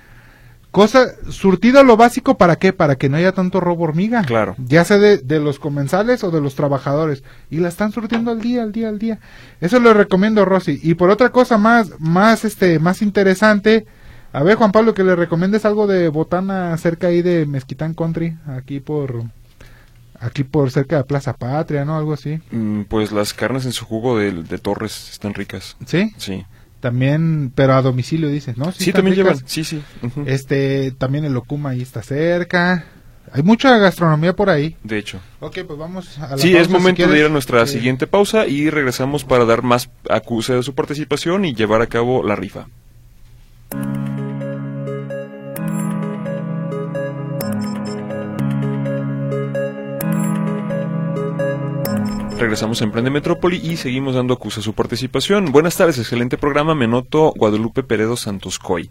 cosa, surtido lo básico, ¿para qué? Para que no haya tanto robo hormiga. Claro. Ya sea de, de los comensales o de los trabajadores. Y la están surtiendo al día, al día, al día. Eso lo recomiendo, Rosy. Y por otra cosa más, más, este, más interesante, a ver, Juan Pablo, que le recomiendes algo de botana cerca ahí de Mezquitán Country, aquí por, aquí por cerca de Plaza Patria, ¿no? Algo así. Mm, Pues las carnes en su jugo de, de Torres están ricas. ¿Sí? Sí. También, pero a domicilio dices, ¿no? Sí, están también llevan. Sí, sí. ujú. Este, también el Okuma ahí está cerca. Hay mucha gastronomía por ahí. De hecho. Ok, pues vamos a la Sí, pausa, es si momento de quieres. ir a nuestra Eh, siguiente pausa y regresamos para dar más acuse de su participación y llevar a cabo la rifa. Regresamos a Emprende Metrópoli y seguimos dando acuse a su participación. Buenas tardes, excelente programa. Me noto Guadalupe Peredo Santos Coy.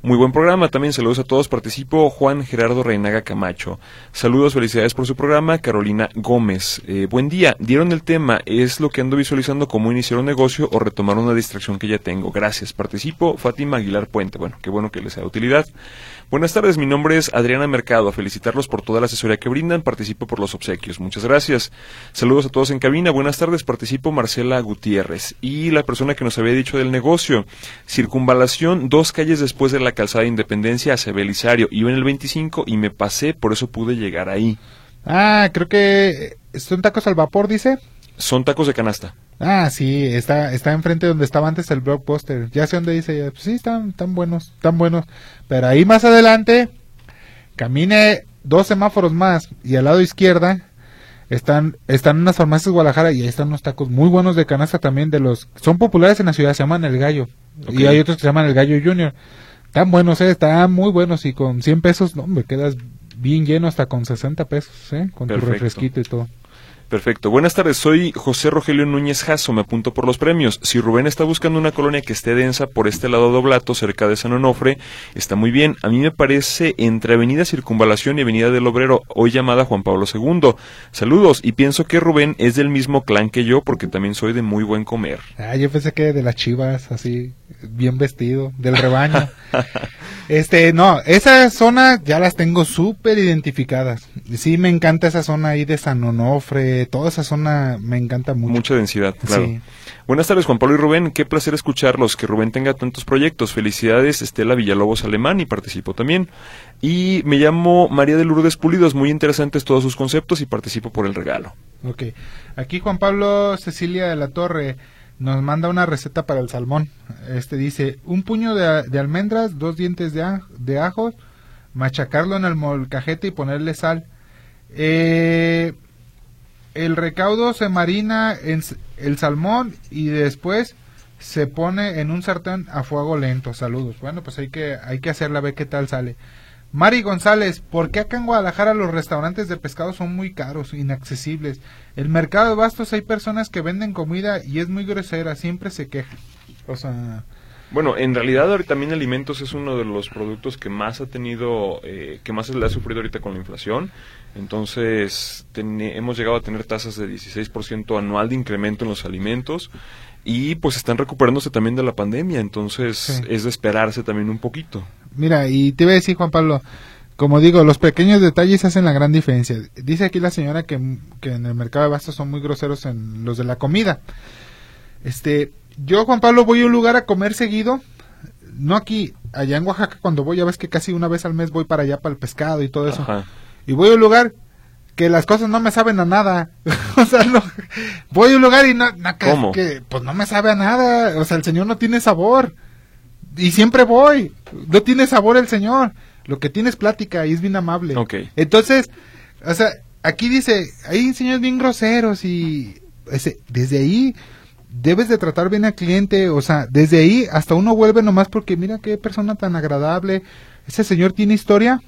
Muy buen programa, también saludos a todos. Participo Juan Gerardo Reinaga Camacho. Saludos, felicidades por su programa. Carolina Gómez. Eh, buen día. Dieron el tema, es lo que ando visualizando cómo iniciar un negocio o retomar una distracción que ya tengo. Gracias. Participo Fátima Aguilar Puente. Bueno, qué bueno que les sea de utilidad. Buenas tardes, mi nombre es Adriana Mercado. A felicitarlos por toda la asesoría que brindan. Participo por los obsequios. Muchas gracias. Saludos a todos en cabina. Buenas tardes. Participo Marcela Gutiérrez. Y la persona que nos había dicho del negocio. Circunvalación, dos calles después de la calzada de Independencia hacia Belisario. Iba en el 25 y me pasé, por eso pude llegar ahí. Ah, creo que son tacos al vapor, dice. Son tacos de canasta. Ah, sí, está, está enfrente donde estaba antes el blockbuster. Ya sé dónde dice, pues sí, están, están buenos, están buenos. Pero ahí más adelante, camine dos semáforos más y al lado izquierda están, están unas farmacias de Guadalajara y ahí están unos tacos muy buenos de canasta también de los, son populares en la ciudad, se llaman El Gallo. Y hay otros que se llaman El Gallo Junior. Están buenos, eh, están muy buenos y con 100 pesos, no, me quedas bien lleno hasta con 60 pesos, eh, con tu refresquito y todo. Perfecto. Buenas tardes, soy José Rogelio Núñez Jasso, me apunto por los premios. Si Rubén está buscando una colonia que esté densa por este lado doblato, cerca de San Onofre, está muy bien. A mí me parece entre Avenida Circunvalación y Avenida del Obrero, hoy llamada Juan Pablo II. Saludos, y pienso que Rubén es del mismo clan que yo, porque también soy de muy buen comer. Ah, yo pensé que de las chivas, así, bien vestido, del rebaño. este, no, esa zona ya las tengo súper identificadas. Sí, me encanta esa zona ahí de San Onofre, toda esa zona me encanta mucho. Mucha densidad, claro. Sí. Buenas tardes, Juan Pablo y Rubén. Qué placer escucharlos. Que Rubén tenga tantos proyectos. Felicidades, Estela Villalobos Alemán, y participo también. Y me llamo María de Lourdes Pulidos. Muy interesantes todos sus conceptos y participo por el regalo. Ok. Aquí Juan Pablo Cecilia de la Torre nos manda una receta para el salmón. Este dice, un puño de, de almendras, dos dientes de, aj- de ajos, machacarlo en el molcajete y ponerle sal. Eh, el recaudo se marina en el salmón y después se pone en un sartén a fuego lento. Saludos. Bueno, pues hay que, hay que hacerla, ver qué tal sale. Mari González, ¿por qué acá en Guadalajara los restaurantes de pescado son muy caros, inaccesibles? El mercado de bastos hay personas que venden comida y es muy grosera, siempre se quejan. O sea, Bueno, en realidad ahorita también alimentos es uno de los productos que más ha tenido, eh, que más le ha sufrido ahorita con la inflación. Entonces, hemos llegado a tener tasas de 16% anual de incremento en los alimentos y pues están recuperándose también de la pandemia. Entonces, Sí. es de esperarse también un poquito. mira, y te iba a decir Juan Pablo, como digo, los pequeños detalles hacen la gran diferencia. Dice aquí la señora que, que en el mercado de bastos son muy groseros en los de la comida. Este, yo, Juan Pablo, voy a un lugar a comer seguido. No aquí, allá en Oaxaca, cuando voy, ya ves que casi una vez al mes voy para allá para el pescado y todo eso. Ajá. Y voy a un lugar que las cosas no me saben a nada. o sea, no, voy a un lugar y no, no, que, ¿Cómo? que, pues no me sabe a nada. O sea, el señor no tiene sabor. Y siempre voy. No tiene sabor el señor. Lo que tiene es plática y es bien amable. Entonces, o sea, aquí dice, hay señores bien groseros y ese, desde ahí debes de tratar bien al cliente, o sea, desde ahí hasta uno vuelve nomás porque mira qué persona tan agradable. Ese señor tiene historia.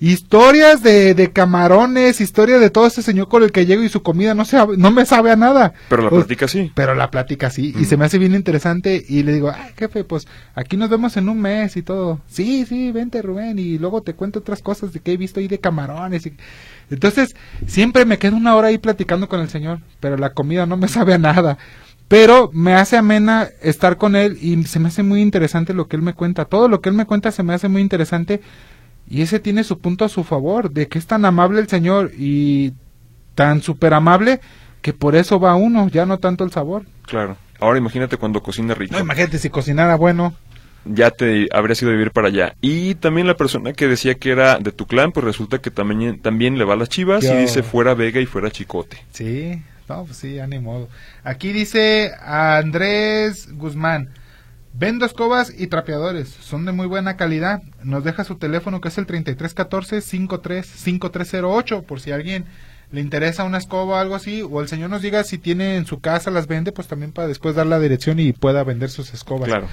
Historias de, de camarones, historia de todo ese señor con el que llego y su comida no, sabe, no me sabe a nada. Pero la plática sí. pero la plática sí, y se me hace bien interesante y le digo, ay jefe, pues aquí nos vemos en un mes y todo. Sí, sí, vente Rubén y luego te cuento otras cosas de que he visto ahí de camarones. Y... Entonces, siempre me quedo una hora ahí platicando con el señor, pero la comida no me sabe a nada. Pero me hace amena estar con él y se me hace muy interesante lo que él me cuenta. Todo lo que él me cuenta se me hace muy interesante y ese tiene su punto a su favor, de que es tan amable el señor y tan súper amable que por eso va uno, ya no tanto el sabor. Claro. Ahora imagínate cuando cocina rico. No, imagínate si cocinara bueno. ya te habría sido vivir para allá. Y también la persona que decía que era de tu clan, pues resulta que también, también le va a las chivas Yo- y dice fuera Vega y fuera Chicote. Sí, no, pues sí, ya ni modo. Aquí dice Andrés Guzmán. Vendo escobas y trapeadores. Son de muy buena calidad. Nos deja su teléfono que es el 3314-535308 por si a alguien le interesa una escoba o algo así. O el señor nos diga si tiene en su casa, las vende, pues también para después dar la dirección y pueda vender sus escobas. Claro.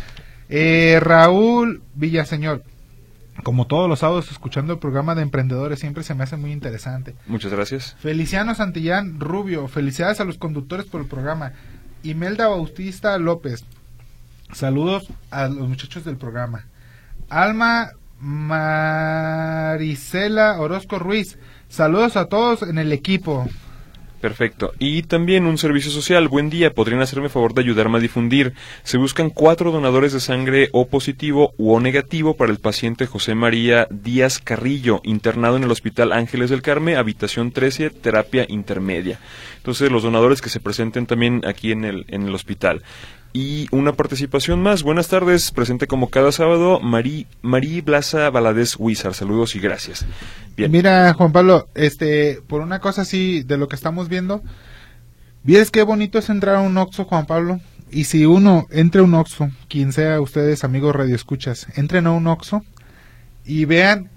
Eh, Raúl Villaseñor. Como todos los sábados, escuchando el programa de emprendedores, siempre se me hace muy interesante. Muchas gracias. Feliciano Santillán Rubio, felicidades a los conductores por el programa. Imelda Bautista López, saludos a los muchachos del programa. Alma Marisela Orozco Ruiz, saludos a todos en el equipo. Perfecto. Y también un servicio social. Buen día. ¿Podrían hacerme favor de ayudarme a difundir? Se buscan cuatro donadores de sangre O positivo u O negativo para el paciente José María Díaz Carrillo, internado en el Hospital Ángeles del Carmen, habitación 13, terapia intermedia. Entonces, los donadores que se presenten también aquí en el, en el hospital. Y una participación más. Buenas tardes. Presente como cada sábado, Marí, Marí Blaza Valadez Huizar. Saludos y gracias. Bien. Mira, Juan Pablo, este, por una cosa así de lo que estamos viendo, ¿vieres qué bonito es entrar a un Oxxo, Juan Pablo? Y si uno entra a un Oxxo, quien sea ustedes, amigos radioescuchas, entren a un Oxxo y vean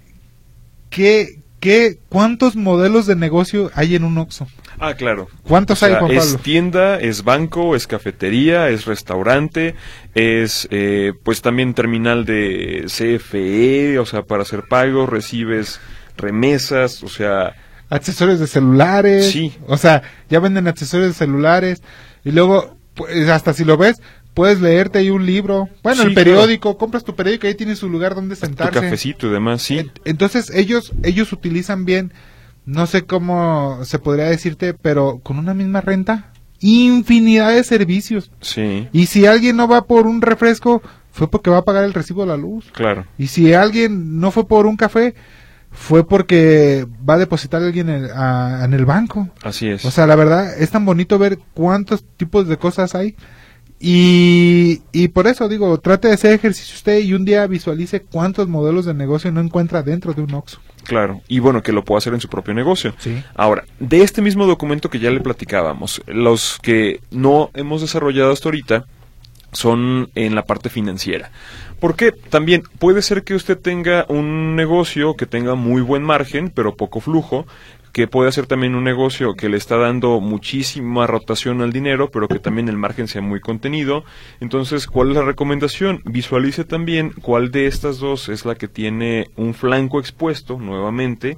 qué, qué, cuántos modelos de negocio hay en un Oxxo. Ah, claro. ¿Cuántos O sea, hay, Juan es Pablo? tienda, es banco, es cafetería, es restaurante, es eh, pues también terminal de CFE, o sea, para hacer pagos, recibes remesas, o sea, accesorios de celulares. Sí. O sea, ya venden accesorios de celulares. Y luego, pues, hasta si lo ves, puedes leerte ahí un libro. Bueno, Sí, el periódico, compras tu periódico, ahí tienes su lugar donde tu sentarse. cafecito y demás, sí. En- Entonces, ellos, ellos utilizan bien, no sé cómo se podría decirte, pero con una misma renta, infinidad de servicios. Sí, Y si alguien no va por un refresco, fue porque va a pagar el recibo de la luz. claro. Y si alguien no fue por un café, fue porque va a depositar a alguien en, a- en el banco. Así es. O sea, la verdad, es tan bonito ver cuántos tipos de cosas hay. Y, y por eso digo, trate de hacer ejercicio usted y un día visualice cuántos modelos de negocio no encuentra dentro de un Oxxo. Claro, y bueno, que lo pueda hacer en su propio negocio. Sí. Ahora, de este mismo documento que ya le platicábamos, los que no hemos desarrollado hasta ahorita son en la parte financiera. Porque también puede ser que usted tenga un negocio que tenga muy buen margen, pero poco flujo, que puede ser también un negocio que le está dando muchísima rotación al dinero, pero que también el margen sea muy contenido. Entonces, ¿cuál es la recomendación? Visualice también cuál de estas dos es la que tiene un flanco expuesto nuevamente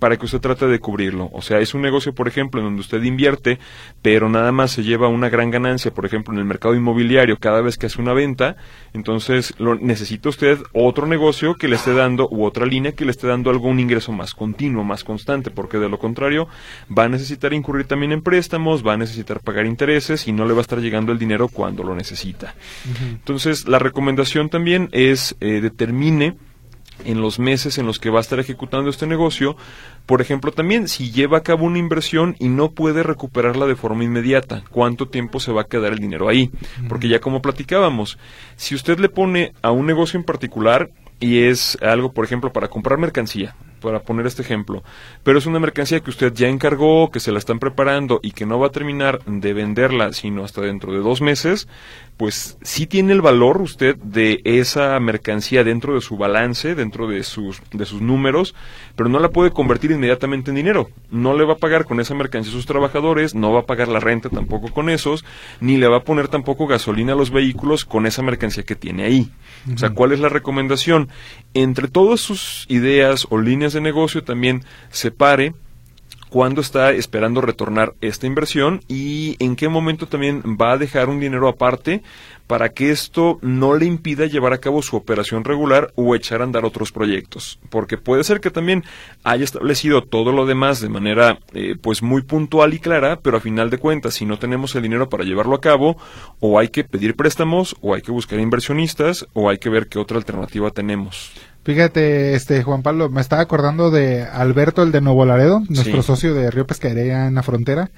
para que usted trate de cubrirlo. O sea, es un negocio, por ejemplo, en donde usted invierte, pero nada más se lleva una gran ganancia, por ejemplo, en el mercado inmobiliario cada vez que hace una venta, entonces lo, necesita usted otro negocio que le esté dando u otra línea que le esté dando algún ingreso más continuo, más constante, porque de lo contrario va a necesitar incurrir también en préstamos, va a necesitar pagar intereses y no le va a estar llegando el dinero cuando lo necesita. Entonces, la recomendación también es eh, determine en los meses en los que va a estar ejecutando este negocio. Por ejemplo, también si lleva a cabo una inversión y no puede recuperarla de forma inmediata, ¿cuánto tiempo se va a quedar el dinero ahí? Porque ya como platicábamos, si usted le pone a un negocio en particular y es algo, por ejemplo, para comprar mercancía, para poner este ejemplo, pero es una mercancía que usted ya encargó, que se la están preparando y que no va a terminar de venderla sino hasta dentro de dos meses, pues sí tiene el valor usted de esa mercancía dentro de su balance, dentro de sus, de sus números, pero no la puede convertir inmediatamente en dinero. No le va a pagar con esa mercancía a sus trabajadores, no va a pagar la renta tampoco con esos, ni le va a poner tampoco gasolina a los vehículos con esa mercancía que tiene ahí. O sea, ¿cuál es la recomendación? Entre todas sus ideas o líneas de negocio también separe cuándo está esperando retornar esta inversión y en qué momento también va a dejar un dinero aparte para que esto no le impida llevar a cabo su operación regular o echar a andar otros proyectos. Porque puede ser que también haya establecido todo lo demás de manera eh, pues muy puntual y clara, pero a final de cuentas, si no tenemos el dinero para llevarlo a cabo, o hay que pedir préstamos, o hay que buscar inversionistas, o hay que ver qué otra alternativa tenemos. Fíjate, este Juan Pablo, me estaba acordando de Alberto, el de Nuevo Laredo, nuestro Sí. socio de Río Pescadería en la frontera.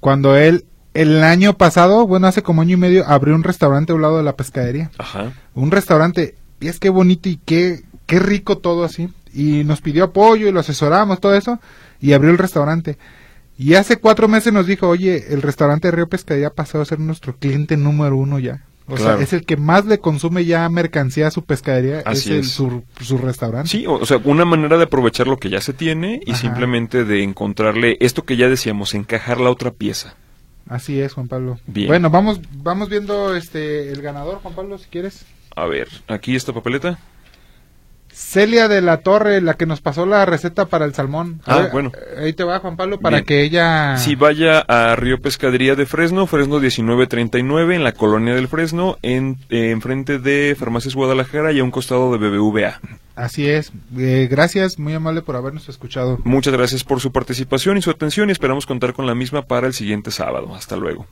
Cuando él, el año pasado, bueno, hace como año y medio, abrió un restaurante a un lado de la pescadería. Ajá. Un restaurante, y es que bonito y qué, qué rico todo así. Y nos pidió apoyo y lo asesoramos, todo eso, y abrió el restaurante. Y hace cuatro meses nos dijo, oye, el restaurante de Río Pescadería pasó a ser nuestro cliente número uno ya. O Claro. sea, es el que más le consume ya mercancía a su pescadería, Así es, el- es. Su, su restaurante. Sí, o, o sea, una manera de aprovechar lo que ya se tiene y Ajá. simplemente de encontrarle esto que ya decíamos, encajar la otra pieza. Así es, Juan Pablo. Bien. Bueno, vamos, vamos viendo este el ganador, Juan Pablo, si quieres. A ver, aquí esta papeleta. Celia de la Torre, la que nos pasó la receta para el salmón. Ah, ver, bueno. eh, Ahí te va, Juan Pablo, para Bien. que ella... Si vaya a Río Pescadería de Fresno, Fresno 1939, en la colonia del Fresno, en eh, enfrente de Farmacias Guadalajara y a un costado de BBVA. Así es. Eh, gracias, muy amable por habernos escuchado. Muchas gracias por su participación y su atención y esperamos contar con la misma para el siguiente sábado. Hasta luego.